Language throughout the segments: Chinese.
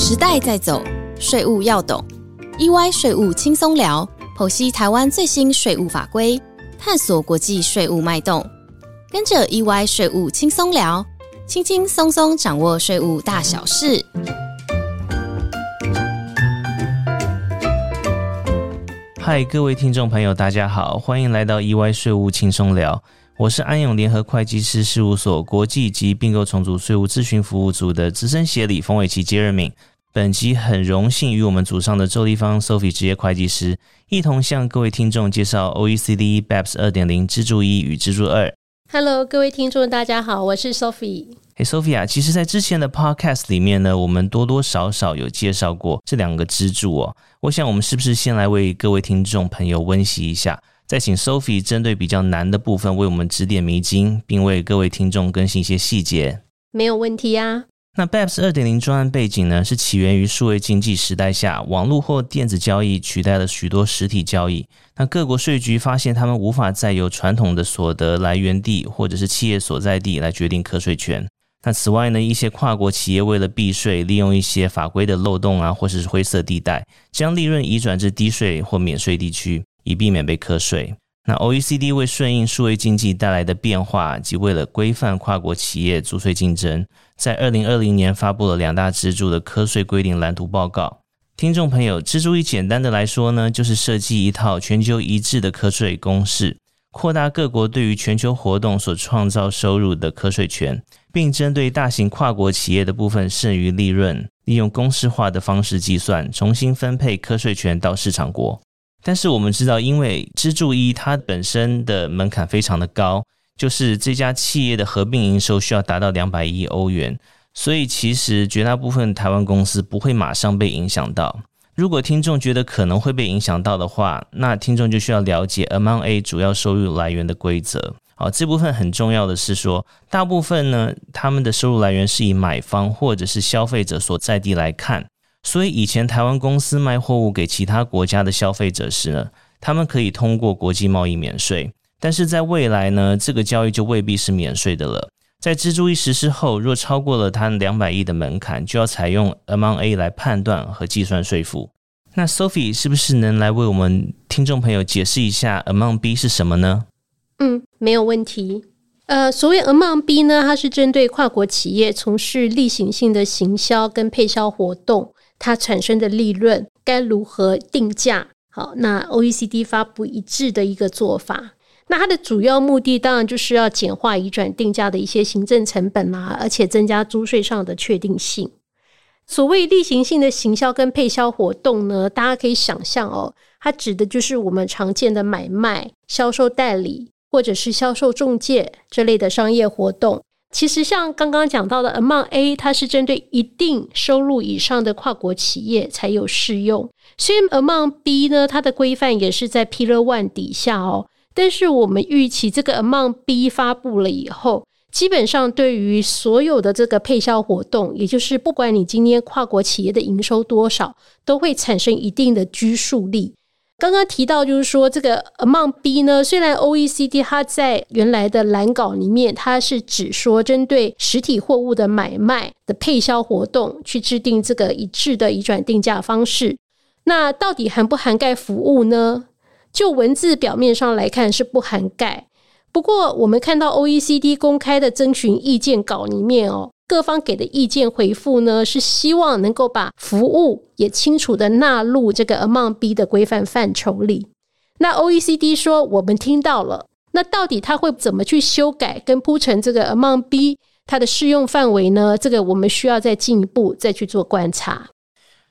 时代在走，税务要懂。EY 税务轻松聊，剖析台湾最新税务法规，探索国际税务脉动。跟着 EY 税务轻松聊，轻轻松松掌握税务大小事。嗨，各位听众朋友，大家好，欢迎来到 EY 税务轻松聊。我是安永联合会计师事务所国际及并购重组税务咨询服务组的资深协理冯伟奇杰尔敏。本集很荣幸与我们组上的周立芳 Sophie 职业会计师一同向各位听众介绍 OECD BEPS 二点零支柱一与支柱二。Hello，各位听众，大家好，我是 Sophie。嘿，Sophia，其实，在之前的 Podcast 里面呢，我们多多少少有介绍过这两个支柱哦。我想，我们是不是先来为各位听众朋友温习一下？再请 Sophie 针对比较难的部分为我们指点迷津，并为各位听众更新一些细节。没有问题呀。那 BEPS 二点零专案背景呢，是起源于数位经济时代下，网络或电子交易取代了许多实体交易。那各国税局发现，他们无法再由传统的所得来源地或者是企业所在地来决定课税权。那此外呢，一些跨国企业为了避税，利用一些法规的漏洞啊，或者是灰色地带，将利润移转至低税或免税地区。以避免被课税。那 OECD 为顺应数位经济带来的变化，及为了规范跨国企业租税竞争，在二零二零年发布了两大支柱的课税规定蓝图报告。听众朋友，支柱一简单的来说呢，就是设计一套全球一致的课税公式，扩大各国对于全球活动所创造收入的课税权，并针对大型跨国企业的部分剩余利润，利用公式化的方式计算，重新分配课税权到市场国。但是我们知道，因为支柱一它本身的门槛非常的高，就是这家企业的合并营收需要达到两百亿欧元，所以其实绝大部分台湾公司不会马上被影响到。如果听众觉得可能会被影响到的话，那听众就需要了解 Among A 主要收入来源的规则。好，这部分很重要的是说，大部分呢，他们的收入来源是以买方或者是消费者所在地来看。所以以前台湾公司卖货物给其他国家的消费者时呢，他们可以通过国际贸易免税。但是在未来呢，这个交易就未必是免税的了。在蜘蛛一实施后，若超过了它两百亿的门槛，就要采用 Among A 来判断和计算税负。那 Sophie 是不是能来为我们听众朋友解释一下 Among B 是什么呢？嗯，没有问题。呃，所谓 Among B 呢，它是针对跨国企业从事例行性的行销跟配销活动。它产生的利润该如何定价？好，那 OECD 发布一致的一个做法。那它的主要目的当然就是要简化移转定价的一些行政成本啦，而且增加租税上的确定性。所谓例行性的行销跟配销活动呢，大家可以想象哦，它指的就是我们常见的买卖、销售代理或者是销售中介这类的商业活动。其实像刚刚讲到的 Among A，它是针对一定收入以上的跨国企业才有适用。虽然 Among B 呢，它的规范也是在 Pillar One 底下哦，但是我们预期这个 Among B 发布了以后，基本上对于所有的这个配销活动，也就是不管你今天跨国企业的营收多少，都会产生一定的拘束力。刚刚提到，就是说这个 Among B 呢，虽然 OECD 它在原来的蓝稿里面，它是只说针对实体货物的买卖的配销活动去制定这个一致的移转定价方式，那到底涵不涵盖服务呢？就文字表面上来看是不涵盖，不过我们看到 OECD 公开的征询意见稿里面哦。各方给的意见回复呢，是希望能够把服务也清楚的纳入这个 Among B 的规范范畴里。那 OECD 说我们听到了，那到底他会怎么去修改跟铺成这个 Among B 它的适用范围呢？这个我们需要再进一步再去做观察。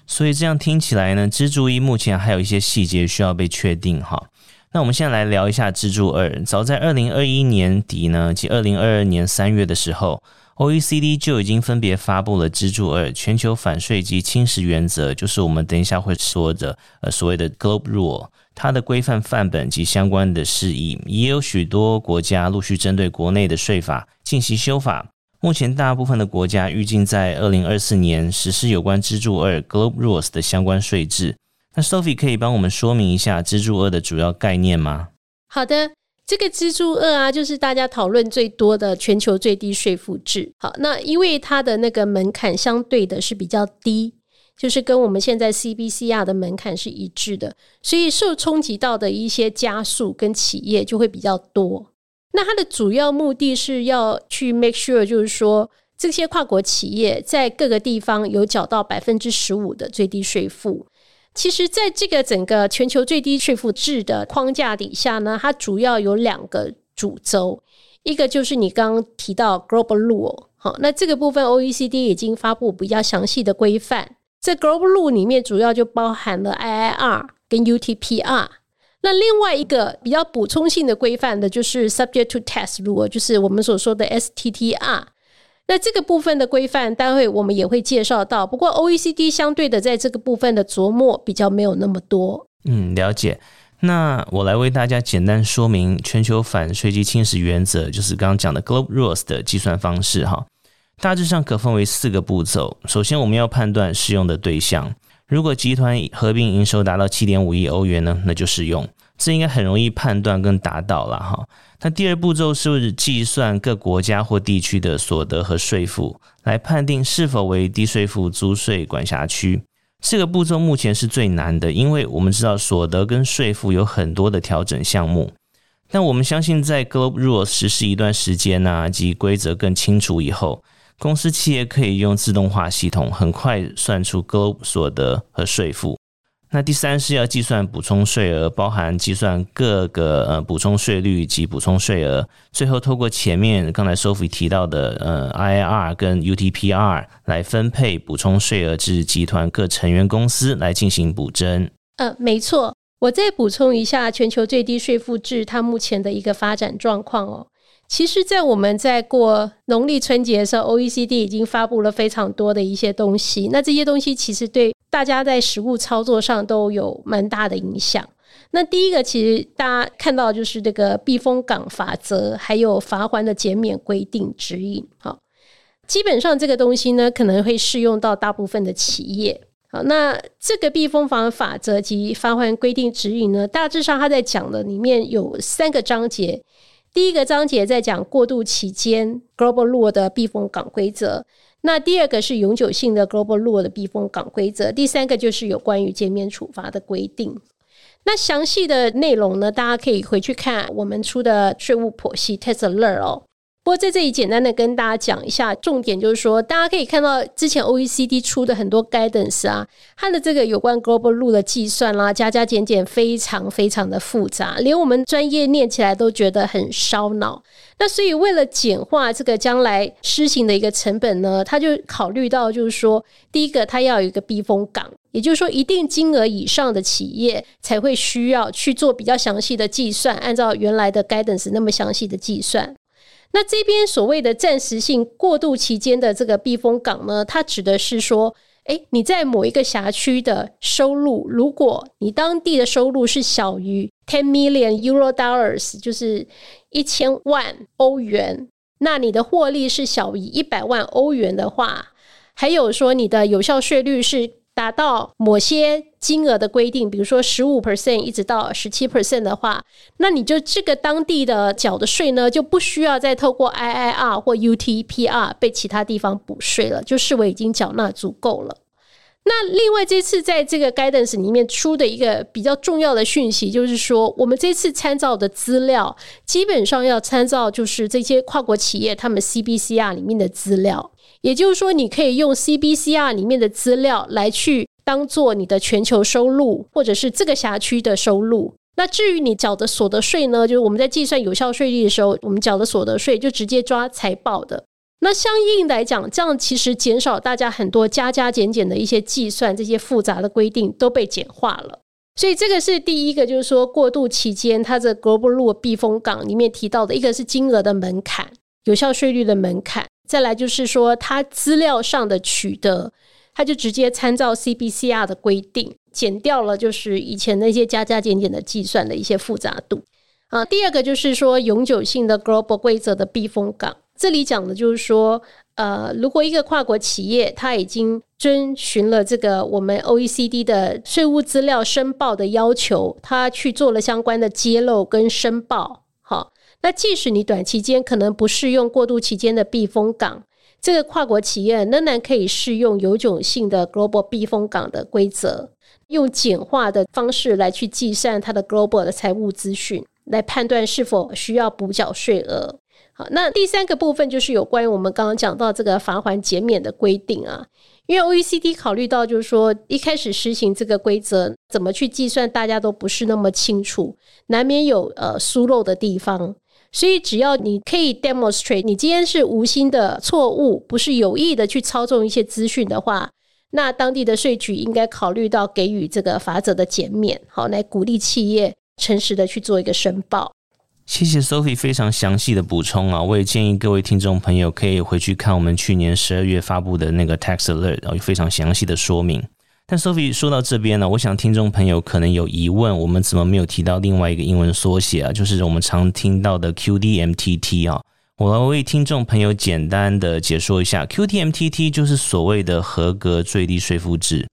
所以这样听起来呢，支柱一目前还有一些细节需要被确定哈。那我们现在来聊一下支柱二。早在二零二一年底呢，及二零二二年三月的时候。OECD 就已经分别发布了支柱二全球反税及侵蚀原则，就是我们等一下会说的呃所谓的 Globe Rule，它的规范范本及相关的事宜，也有许多国家陆续针对国内的税法进行修法。目前大部分的国家预计在二零二四年实施有关支柱二 Globe Rules 的相关税制。那 Sophie 可以帮我们说明一下支柱二的主要概念吗？好的。这个支柱二啊，就是大家讨论最多的全球最低税负制。好，那因为它的那个门槛相对的是比较低，就是跟我们现在 CBCR 的门槛是一致的，所以受冲击到的一些加速跟企业就会比较多。那它的主要目的是要去 make sure，就是说这些跨国企业在各个地方有缴到百分之十五的最低税负。其实，在这个整个全球最低税负制的框架底下呢，它主要有两个主轴，一个就是你刚刚提到 Global Rule，好，那这个部分 OECD 已经发布比较详细的规范，在 Global Rule 里面主要就包含了 IIR 跟 UTPR。那另外一个比较补充性的规范的就是 Subject to Test Rule，就是我们所说的 STTR。那这个部分的规范，待会我们也会介绍到。不过 OECD 相对的在这个部分的琢磨比较没有那么多。嗯，了解。那我来为大家简单说明全球反税基侵蚀原则，就是刚刚讲的 Global Rules 的计算方式哈。大致上可分为四个步骤。首先，我们要判断适用的对象。如果集团合并营收达到七点五亿欧元呢，那就适用。这应该很容易判断跟达到了哈。那第二步骤是计算各国家或地区的所得和税负，来判定是否为低税负租税管辖区。这个步骤目前是最难的，因为我们知道所得跟税负有很多的调整项目。但我们相信，在 Global Rules 实施一段时间呢，及规则更清楚以后，公司企业可以用自动化系统很快算出 Global 所得和税负。那第三是要计算补充税额，包含计算各个呃补充税率及补充税额，最后透过前面刚才 Sophie 提到的呃 IIR 跟 UTPR 来分配补充税额至集团各成员公司来进行补征。呃，没错，我再补充一下全球最低税负制它目前的一个发展状况哦。其实，在我们在过农历春节的时候，OECD 已经发布了非常多的一些东西。那这些东西其实对大家在实物操作上都有蛮大的影响。那第一个，其实大家看到就是这个避风港法则，还有罚款的减免规定指引。好，基本上这个东西呢，可能会适用到大部分的企业。好，那这个避风港法则及罚款规定指引呢，大致上它在讲的里面有三个章节。第一个章节在讲过渡期间 Global Law 的避风港规则，那第二个是永久性的 Global Law 的避风港规则，第三个就是有关于减免处罚的规定。那详细的内容呢，大家可以回去看我们出的税务剖析 Tesla 哦。不过在这里简单的跟大家讲一下，重点就是说，大家可以看到之前 OECD 出的很多 guidance 啊，它的这个有关 global rule 的计算啦，加加减减非常非常的复杂，连我们专业念起来都觉得很烧脑。那所以为了简化这个将来施行的一个成本呢，他就考虑到就是说，第一个它要有一个避风港，也就是说一定金额以上的企业才会需要去做比较详细的计算，按照原来的 guidance 那么详细的计算。那这边所谓的暂时性过渡期间的这个避风港呢，它指的是说，哎，你在某一个辖区的收入，如果你当地的收入是小于 ten million euro dollars，就是一千万欧元，那你的获利是小于一百万欧元的话，还有说你的有效税率是。达到某些金额的规定，比如说十五 percent 一直到十七 percent 的话，那你就这个当地的缴的税呢，就不需要再透过 IIR 或 UTPR 被其他地方补税了，就视为已经缴纳足够了。那另外这次在这个 guidance 里面出的一个比较重要的讯息，就是说我们这次参照的资料，基本上要参照就是这些跨国企业他们 CBCR 里面的资料。也就是说，你可以用 CBCR 里面的资料来去当做你的全球收入，或者是这个辖区的收入。那至于你缴的所得税呢，就是我们在计算有效税率的时候，我们缴的所得税就直接抓财报的。那相应来讲，这样其实减少大家很多加加减减的一些计算，这些复杂的规定都被简化了。所以这个是第一个，就是说过渡期间它这 Global Law 避风港里面提到的一个是金额的门槛，有效税率的门槛。再来就是说，它资料上的取得，它就直接参照 CBCR 的规定，减掉了就是以前那些加加减减的计算的一些复杂度啊。第二个就是说，永久性的 Global 规则的避风港，这里讲的就是说，呃，如果一个跨国企业它已经遵循了这个我们 OECD 的税务资料申报的要求，它去做了相关的揭露跟申报，好。那即使你短期间可能不适用过渡期间的避风港，这个跨国企业仍然可以适用有种性的 global 避风港的规则，用简化的方式来去计算它的 global 的财务资讯，来判断是否需要补缴税额。好，那第三个部分就是有关于我们刚刚讲到这个罚款减免的规定啊。因为 OECD 考虑到，就是说一开始实行这个规则，怎么去计算，大家都不是那么清楚，难免有呃疏漏的地方。所以只要你可以 demonstrate，你今天是无心的错误，不是有意的去操纵一些资讯的话，那当地的税局应该考虑到给予这个罚则的减免，好来鼓励企业诚实的去做一个申报。谢谢 Sophie 非常详细的补充啊！我也建议各位听众朋友可以回去看我们去年十二月发布的那个 Tax Alert，然后有非常详细的说明。但 Sophie 说到这边呢，我想听众朋友可能有疑问：我们怎么没有提到另外一个英文缩写啊？就是我们常听到的 QDMTT 啊！我来为听众朋友简单的解说一下，QDMTT 就是所谓的合格最低税负制。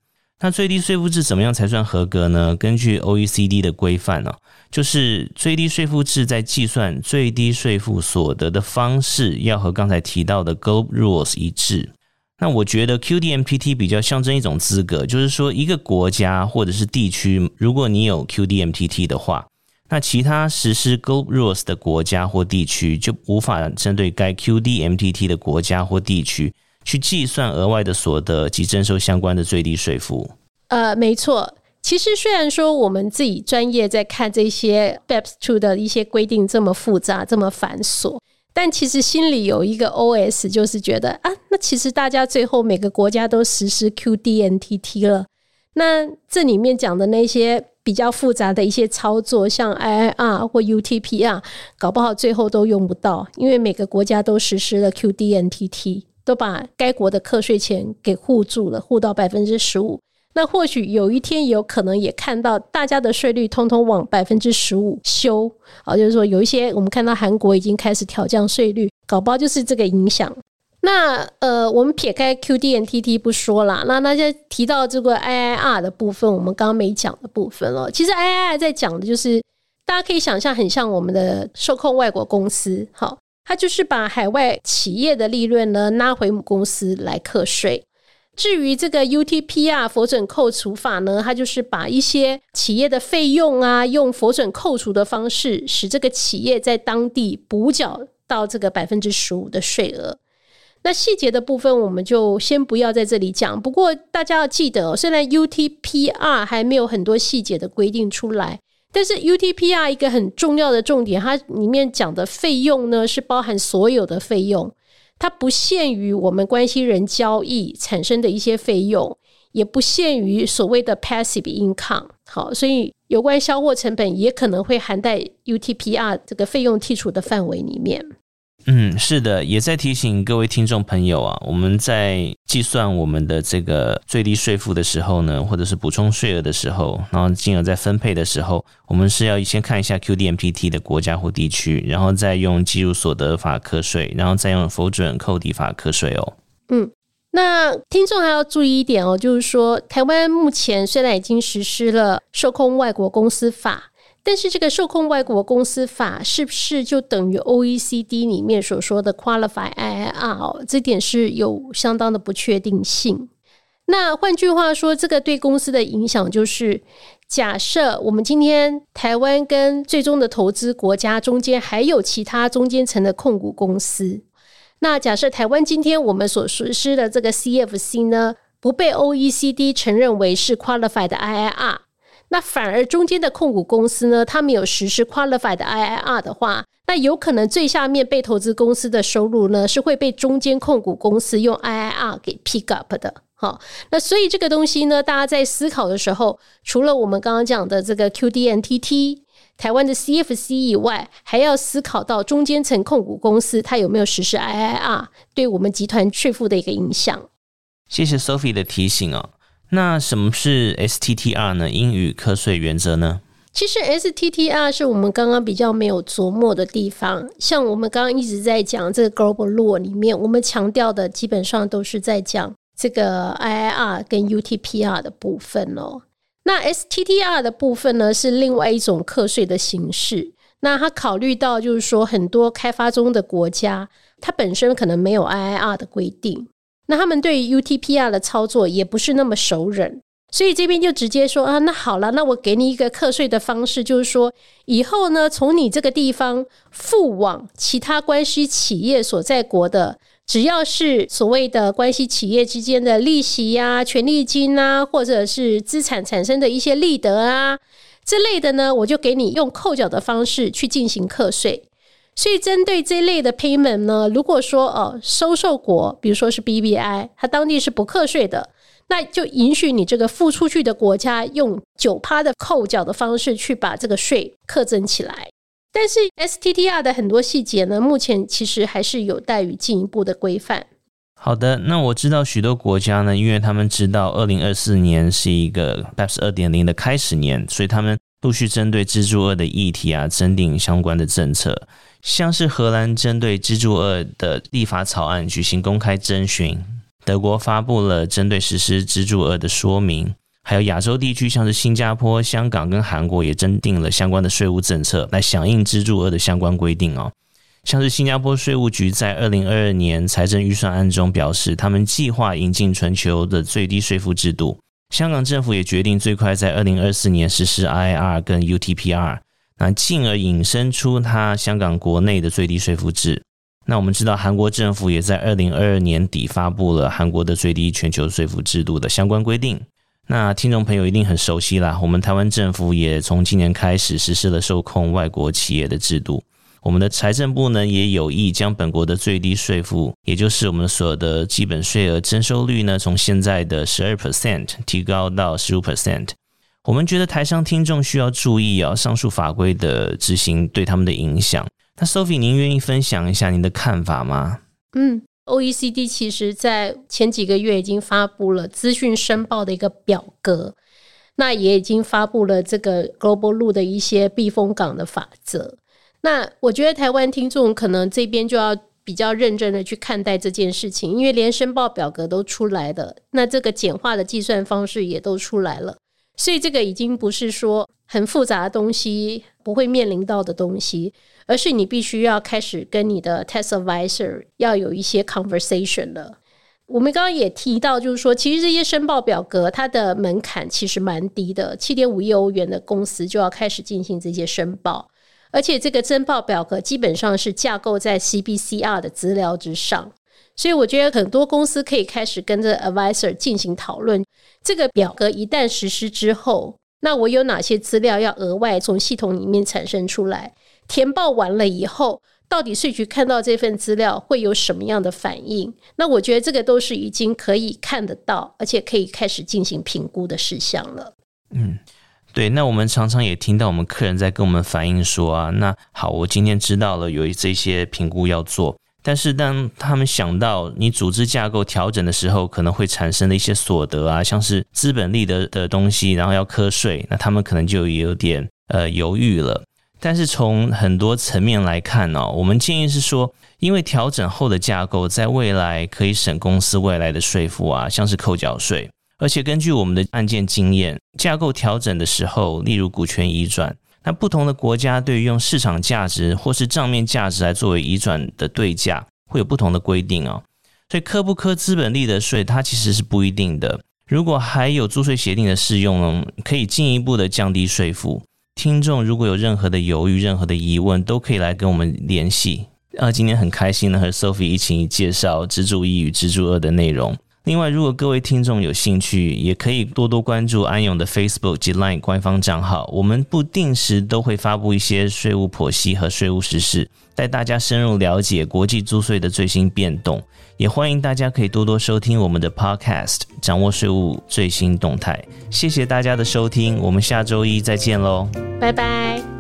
那最低税负制怎么样才算合格呢？根据 OECD 的规范呢？就是最低税负制在计算最低税负所得的方式，要和刚才提到的 g o b Rules 一致。那我觉得 QDMPT 比较象征一种资格，就是说一个国家或者是地区，如果你有 QDMPT 的话，那其他实施 g o b Rules 的国家或地区就无法针对该 QDMPT 的国家或地区去计算额外的所得及征收相关的最低税负。呃，没错。其实，虽然说我们自己专业在看这些 BEPS Two 的一些规定这么复杂、这么繁琐，但其实心里有一个 OS，就是觉得啊，那其实大家最后每个国家都实施 QDNTT 了，那这里面讲的那些比较复杂的一些操作，像 IIR 或 UTPR，搞不好最后都用不到，因为每个国家都实施了 QDNTT，都把该国的课税钱给护住了，护到百分之十五。那或许有一天有可能也看到大家的税率通通往百分之十五修啊，就是说有一些我们看到韩国已经开始调降税率，搞不好就是这个影响。那呃，我们撇开 QDNTT 不说啦，那那些提到这个 IIR 的部分，我们刚刚没讲的部分了。其实 IIR 在讲的就是大家可以想象，很像我们的受控外国公司，好，它就是把海外企业的利润呢拉回母公司来课税。至于这个 UTPR 佛准扣除法呢，它就是把一些企业的费用啊，用佛准扣除的方式，使这个企业在当地补缴到这个百分之十五的税额。那细节的部分我们就先不要在这里讲。不过大家要记得，虽然 UTPR 还没有很多细节的规定出来，但是 UTPR 一个很重要的重点，它里面讲的费用呢，是包含所有的费用。它不限于我们关系人交易产生的一些费用，也不限于所谓的 passive income。好，所以有关销货成本也可能会含在 UTPR 这个费用剔除的范围里面。嗯，是的，也在提醒各位听众朋友啊，我们在计算我们的这个最低税负的时候呢，或者是补充税额的时候，然后金额在分配的时候，我们是要先看一下 QDMPT 的国家或地区，然后再用计入所得法课税，然后再用否准扣抵法课税哦。嗯，那听众还要注意一点哦，就是说台湾目前虽然已经实施了受控外国公司法。但是这个受控外国公司法是不是就等于 OECD 里面所说的 Qualify IIR？这点是有相当的不确定性。那换句话说，这个对公司的影响就是：假设我们今天台湾跟最终的投资国家中间还有其他中间层的控股公司，那假设台湾今天我们所实施的这个 CFC 呢，不被 OECD 承认为是 Qualified IIR。那反而中间的控股公司呢，他们有实施 qualified IIR 的话，那有可能最下面被投资公司的收入呢，是会被中间控股公司用 IIR 给 pick up 的。好，那所以这个东西呢，大家在思考的时候，除了我们刚刚讲的这个 QDNTT 台湾的 CFC 以外，还要思考到中间层控股公司它有没有实施 IIR 对我们集团税负的一个影响。谢谢 Sophie 的提醒啊。那什么是 STTR 呢？英语课税原则呢？其实 STTR 是我们刚刚比较没有琢磨的地方。像我们刚刚一直在讲这个 Global Law 里面，我们强调的基本上都是在讲这个 IIR 跟 UTPR 的部分哦。那 STTR 的部分呢，是另外一种课税的形式。那它考虑到就是说，很多开发中的国家。它本身可能没有 IIR 的规定，那他们对于 UTPR 的操作也不是那么熟稔。所以这边就直接说啊，那好了，那我给你一个课税的方式，就是说以后呢，从你这个地方付往其他关系企业所在国的，只要是所谓的关系企业之间的利息呀、权利金啊，或者是资产产生的一些利得啊之类的呢，我就给你用扣缴的方式去进行课税。所以针对这类的 payment 呢，如果说哦，收受国，比如说是 BBI，它当地是不课税的。那就允许你这个付出去的国家用九趴的扣缴的方式去把这个税课征起来，但是 STTR 的很多细节呢，目前其实还是有待于进一步的规范。好的，那我知道许多国家呢，因为他们知道二零二四年是一个 BEPS 二点零的开始年，所以他们陆续针对支柱二的议题啊，增订相关的政策，像是荷兰针对支柱二的立法草案举行公开征询。德国发布了针对实施支柱二的说明，还有亚洲地区，像是新加坡、香港跟韩国也征订了相关的税务政策，来响应支柱二的相关规定哦。像是新加坡税务局在二零二二年财政预算案中表示，他们计划引进全球的最低税负制度。香港政府也决定最快在二零二四年实施 IR 跟 UTPR，那进而引申出它香港国内的最低税负制。那我们知道，韩国政府也在二零二二年底发布了韩国的最低全球税负制度的相关规定。那听众朋友一定很熟悉啦，我们台湾政府也从今年开始实施了受控外国企业的制度。我们的财政部呢也有意将本国的最低税负，也就是我们所有的基本税额征收率呢，从现在的十二 percent 提高到十五 percent。我们觉得台上听众需要注意啊，上述法规的执行对他们的影响。那 Sophie，您愿意分享一下您的看法吗？嗯，OECD 其实在前几个月已经发布了资讯申报的一个表格，那也已经发布了这个 Global 路的一些避风港的法则。那我觉得台湾听众可能这边就要比较认真的去看待这件事情，因为连申报表格都出来了，那这个简化的计算方式也都出来了，所以这个已经不是说很复杂的东西不会面临到的东西。而是你必须要开始跟你的 test advisor 要有一些 conversation 了。我们刚刚也提到，就是说，其实这些申报表格它的门槛其实蛮低的，七点五亿欧元的公司就要开始进行这些申报，而且这个申报表格基本上是架构在 CBCR 的资料之上，所以我觉得很多公司可以开始跟着 advisor 进行讨论，这个表格一旦实施之后，那我有哪些资料要额外从系统里面产生出来？填报完了以后，到底税局看到这份资料会有什么样的反应？那我觉得这个都是已经可以看得到，而且可以开始进行评估的事项了。嗯，对。那我们常常也听到我们客人在跟我们反映说啊，那好，我今天知道了有这些评估要做，但是当他们想到你组织架构调整的时候，可能会产生的一些所得啊，像是资本利得的东西，然后要课税，那他们可能就有点呃犹豫了。但是从很多层面来看呢，我们建议是说，因为调整后的架构在未来可以省公司未来的税负啊，像是扣缴税，而且根据我们的案件经验，架构调整的时候，例如股权移转，那不同的国家对于用市场价值或是账面价值来作为移转的对价，会有不同的规定哦。所以科不科资本利得税，它其实是不一定的。如果还有租税协定的适用呢，可以进一步的降低税负。听众如果有任何的犹豫、任何的疑问，都可以来跟我们联系。啊，今天很开心的和 Sophie 一起介绍支柱一与支柱二的内容。另外，如果各位听众有兴趣，也可以多多关注安永的 Facebook 及 Line 官方账号。我们不定时都会发布一些税务剖析和税务实事，带大家深入了解国际租税的最新变动。也欢迎大家可以多多收听我们的 Podcast，掌握税务最新动态。谢谢大家的收听，我们下周一再见喽，拜拜。